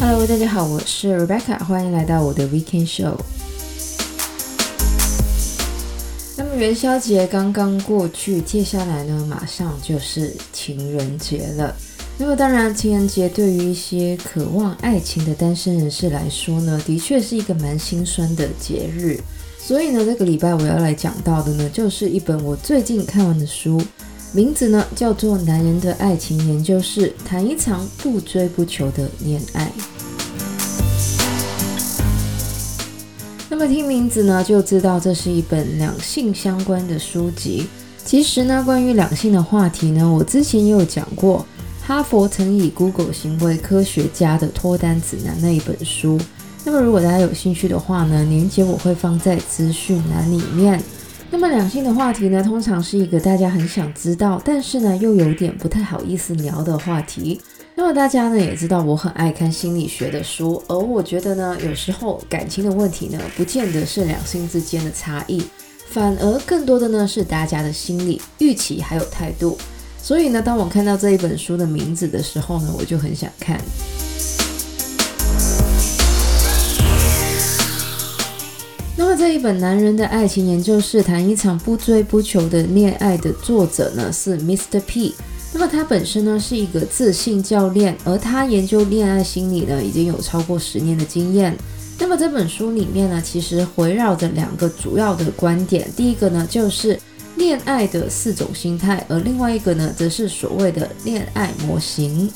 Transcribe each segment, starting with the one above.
大家好，我是 Rebecca，欢迎来到我的 Weekend Show。那么元宵节刚刚过去，接下来呢，马上就是情人节了。那么当然，情人节对于一些渴望爱情的单身人士来说呢，的确是一个蛮心酸的节日。所以呢，这个礼拜我要来讲到的呢，就是一本我最近看完的书。名字呢叫做《男人的爱情研究室》，谈一场不追不求的恋爱。那么听名字呢就知道这是一本两性相关的书籍。其实呢，关于两性的话题呢，我之前也有讲过。哈佛曾以 Google 行为科学家的脱单指南那一本书。那么如果大家有兴趣的话呢，链接我会放在资讯栏里面。那么两性的话题呢，通常是一个大家很想知道，但是呢又有点不太好意思聊的话题。那么大家呢也知道我很爱看心理学的书，而我觉得呢有时候感情的问题呢，不见得是两性之间的差异，反而更多的呢是大家的心理预期还有态度。所以呢，当我看到这一本书的名字的时候呢，我就很想看。这一本《男人的爱情研究室》谈一场不追不求的恋爱的作者呢是 Mr. P。那么他本身呢是一个自信教练，而他研究恋爱心理呢已经有超过十年的经验。那么这本书里面呢其实围绕着两个主要的观点，第一个呢就是恋爱的四种心态，而另外一个呢则是所谓的恋爱模型。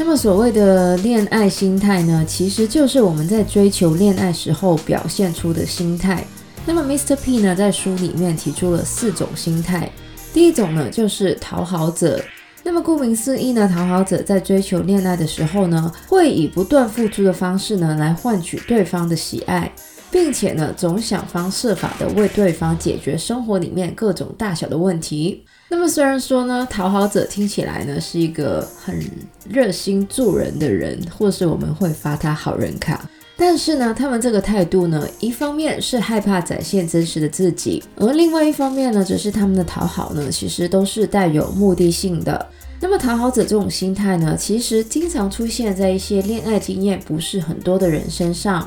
那么所谓的恋爱心态呢，其实就是我们在追求恋爱时候表现出的心态。那么 Mr. P 呢，在书里面提出了四种心态。第一种呢，就是讨好者。那么顾名思义呢，讨好者在追求恋爱的时候呢，会以不断付出的方式呢，来换取对方的喜爱，并且呢，总想方设法的为对方解决生活里面各种大小的问题。那么虽然说呢，讨好者听起来呢是一个很热心助人的人，或是我们会发他好人卡，但是呢，他们这个态度呢，一方面是害怕展现真实的自己，而另外一方面呢，则是他们的讨好呢，其实都是带有目的性的。那么讨好者这种心态呢，其实经常出现在一些恋爱经验不是很多的人身上。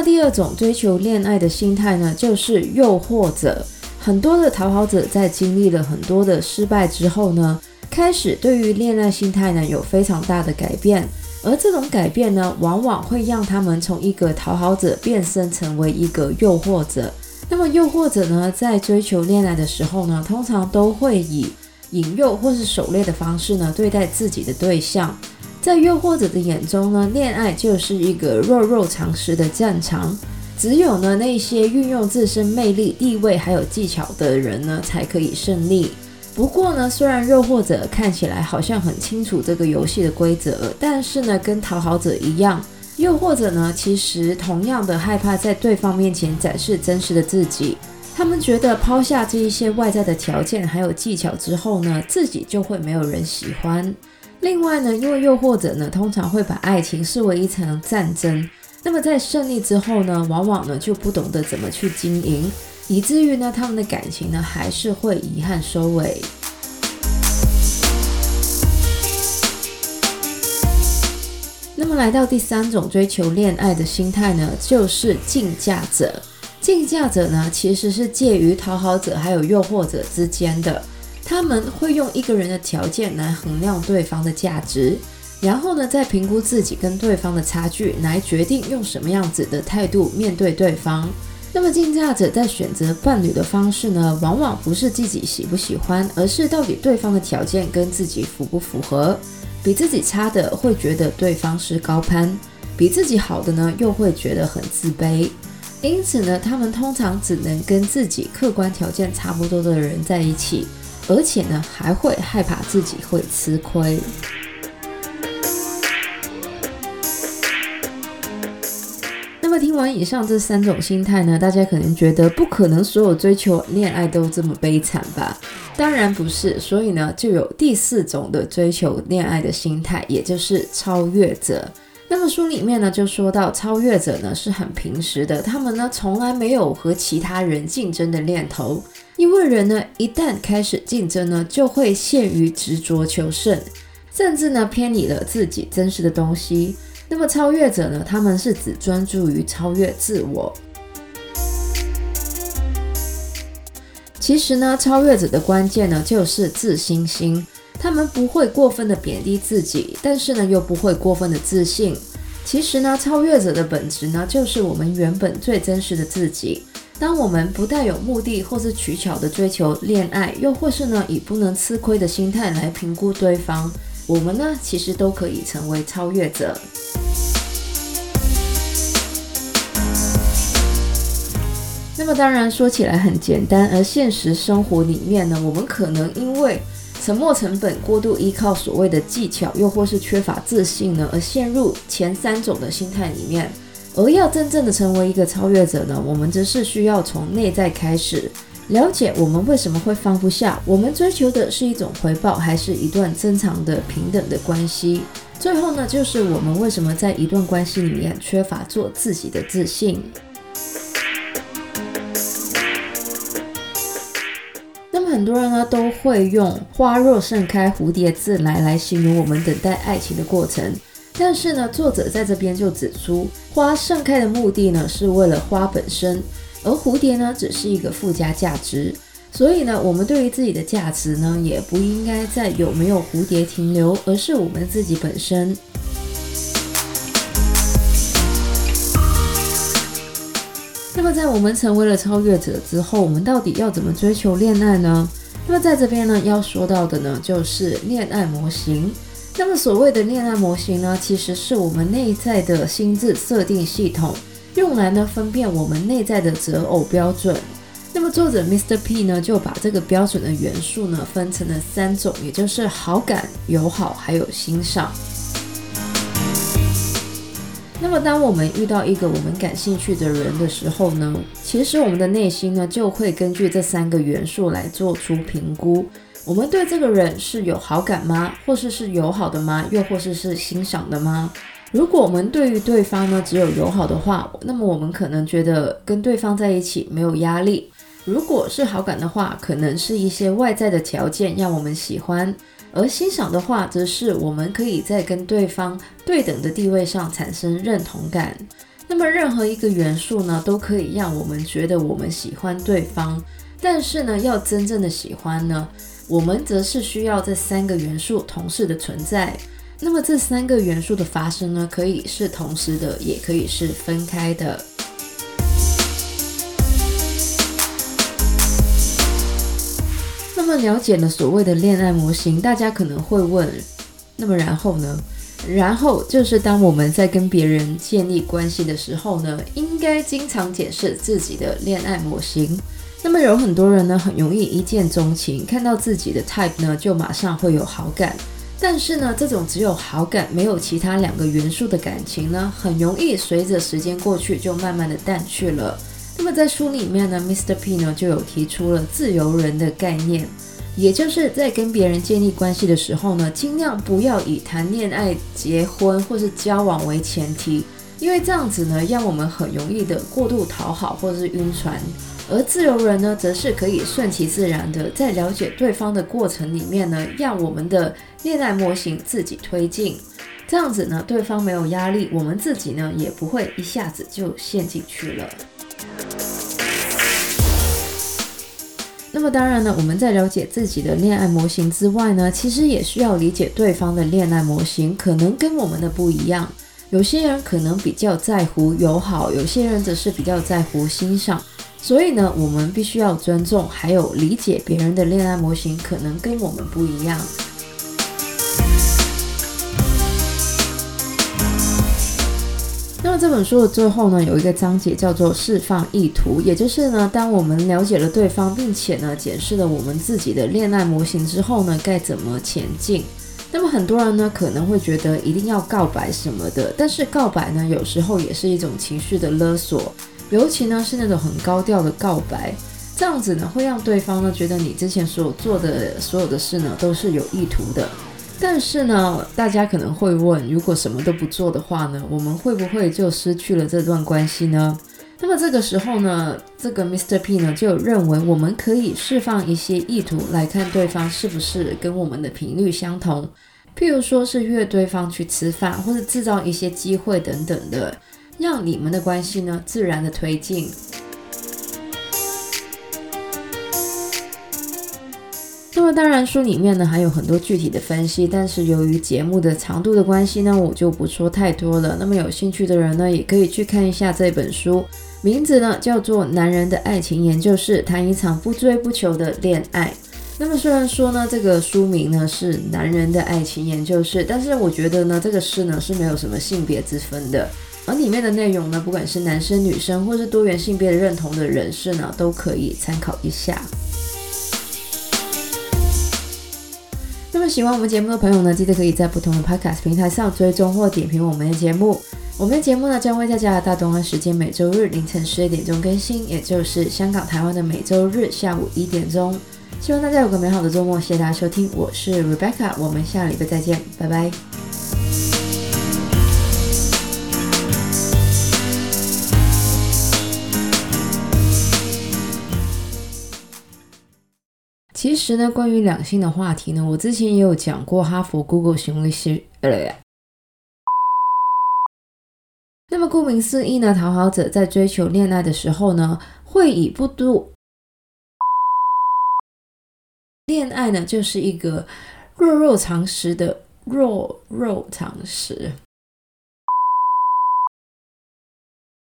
么第二种追求恋爱的心态呢，就是诱惑者。很多的讨好者在经历了很多的失败之后呢，开始对于恋爱心态呢有非常大的改变。而这种改变呢，往往会让他们从一个讨好者变身成为一个诱惑者。那么诱惑者呢，在追求恋爱的时候呢，通常都会以引诱或是狩猎的方式呢对待自己的对象。在诱惑者的眼中呢，恋爱就是一个弱肉强食的战场，只有呢那些运用自身魅力、地位还有技巧的人呢，才可以胜利。不过呢，虽然诱惑者看起来好像很清楚这个游戏的规则，但是呢，跟讨好者一样，诱惑者呢其实同样的害怕在对方面前展示真实的自己。他们觉得抛下这一些外在的条件还有技巧之后呢，自己就会没有人喜欢。另外呢，因为诱惑者呢，通常会把爱情视为一场战争，那么在胜利之后呢，往往呢就不懂得怎么去经营，以至于呢，他们的感情呢还是会遗憾收尾。那么来到第三种追求恋爱的心态呢，就是竞价者。竞价者呢，其实是介于讨好者还有诱惑者之间的。他们会用一个人的条件来衡量对方的价值，然后呢，再评估自己跟对方的差距，来决定用什么样子的态度面对对方。那么竞价者在选择伴侣的方式呢，往往不是自己喜不喜欢，而是到底对方的条件跟自己符不符合。比自己差的会觉得对方是高攀，比自己好的呢，又会觉得很自卑。因此呢，他们通常只能跟自己客观条件差不多的人在一起。而且呢，还会害怕自己会吃亏。那么听完以上这三种心态呢，大家可能觉得不可能所有追求恋爱都这么悲惨吧？当然不是，所以呢，就有第四种的追求恋爱的心态，也就是超越者。那么书里面呢，就说到超越者呢是很平实的，他们呢从来没有和其他人竞争的念头。因为人呢，一旦开始竞争呢，就会陷于执着求胜，甚至呢偏离了自己真实的东西。那么超越者呢，他们是只专注于超越自我。其实呢，超越者的关键呢，就是自信心。他们不会过分的贬低自己，但是呢，又不会过分的自信。其实呢，超越者的本质呢，就是我们原本最真实的自己。当我们不带有目的或是取巧的追求恋爱，又或是呢，以不能吃亏的心态来评估对方，我们呢，其实都可以成为超越者。那么当然说起来很简单，而现实生活里面呢，我们可能因为沉没成本过度依靠所谓的技巧，又或是缺乏自信呢，而陷入前三种的心态里面。而要真正的成为一个超越者呢，我们则是需要从内在开始，了解我们为什么会放不下。我们追求的是一种回报，还是一段正常的平等的关系？最后呢，就是我们为什么在一段关系里面缺乏做自己的自信。那么很多人呢都会用“花若盛开，蝴蝶自来”来形容我们等待爱情的过程，但是呢，作者在这边就指出，花盛开的目的呢是为了花本身，而蝴蝶呢只是一个附加价值。所以呢，我们对于自己的价值呢，也不应该在有没有蝴蝶停留，而是我们自己本身。那么，在我们成为了超越者之后，我们到底要怎么追求恋爱呢？那么，在这边呢，要说到的呢，就是恋爱模型。那么，所谓的恋爱模型呢，其实是我们内在的心智设定系统，用来呢分辨我们内在的择偶标准。那么，作者 Mr. P 呢，就把这个标准的元素呢，分成了三种，也就是好感、友好还有欣赏。那么，当我们遇到一个我们感兴趣的人的时候呢，其实我们的内心呢就会根据这三个元素来做出评估。我们对这个人是有好感吗？或是是友好的吗？又或是是欣赏的吗？如果我们对于对方呢只有友好的话，那么我们可能觉得跟对方在一起没有压力。如果是好感的话，可能是一些外在的条件让我们喜欢。而欣赏的话，则是我们可以在跟对方对等的地位上产生认同感。那么，任何一个元素呢，都可以让我们觉得我们喜欢对方。但是呢，要真正的喜欢呢，我们则是需要这三个元素同时的存在。那么，这三个元素的发生呢，可以是同时的，也可以是分开的。那么了解了所谓的恋爱模型，大家可能会问：那么然后呢？然后就是当我们在跟别人建立关系的时候呢，应该经常检视自己的恋爱模型。那么有很多人呢，很容易一见钟情，看到自己的 type 呢，就马上会有好感。但是呢，这种只有好感没有其他两个元素的感情呢，很容易随着时间过去就慢慢的淡去了。那么在书里面呢，Mr. P 呢就有提出了自由人的概念，也就是在跟别人建立关系的时候呢，尽量不要以谈恋爱、结婚或是交往为前提，因为这样子呢，让我们很容易的过度讨好或者是晕船。而自由人呢，则是可以顺其自然的在了解对方的过程里面呢，让我们的恋爱模型自己推进，这样子呢，对方没有压力，我们自己呢也不会一下子就陷进去了。那么当然呢，我们在了解自己的恋爱模型之外呢，其实也需要理解对方的恋爱模型，可能跟我们的不一样。有些人可能比较在乎友好，有些人则是比较在乎欣赏。所以呢，我们必须要尊重，还有理解别人的恋爱模型，可能跟我们不一样。那么这本书的最后呢，有一个章节叫做“释放意图”，也就是呢，当我们了解了对方，并且呢，检视了我们自己的恋爱模型之后呢，该怎么前进？那么很多人呢，可能会觉得一定要告白什么的，但是告白呢，有时候也是一种情绪的勒索，尤其呢是那种很高调的告白，这样子呢，会让对方呢觉得你之前所做的所有的事呢，都是有意图的。但是呢，大家可能会问，如果什么都不做的话呢，我们会不会就失去了这段关系呢？那么这个时候呢，这个 Mr. P 呢就认为我们可以释放一些意图来看对方是不是跟我们的频率相同，譬如说是约对方去吃饭，或者制造一些机会等等的，让你们的关系呢自然的推进。那么当然书里面呢还有很多具体的分析，但是由于节目的长度的关系呢，我就不说太多了。那么有兴趣的人呢，也可以去看一下这本书。名字呢叫做《男人的爱情研究室》，谈一场不追不求的恋爱。那么虽然说呢，这个书名呢是《男人的爱情研究室》，但是我觉得呢，这个室呢是没有什么性别之分的，而里面的内容呢，不管是男生女生或是多元性别认同的人士呢，都可以参考一下。那么喜欢我们节目的朋友呢，记得可以在不同的 Podcast 平台上追踪或点评我们的节目。我们的节目呢，将会在加拿大东岸时间每周日凌晨十二点钟更新，也就是香港、台湾的每周日下午一点钟。希望大家有个美好的周末，谢谢大家收听，我是 Rebecca，我们下礼拜再见，拜拜。其实呢，关于两性的话题呢，我之前也有讲过哈佛 Google 行为学。呃那么顾名思义呢，讨好者在追求恋爱的时候呢，会以不度恋爱呢，就是一个弱肉强食的弱肉强食。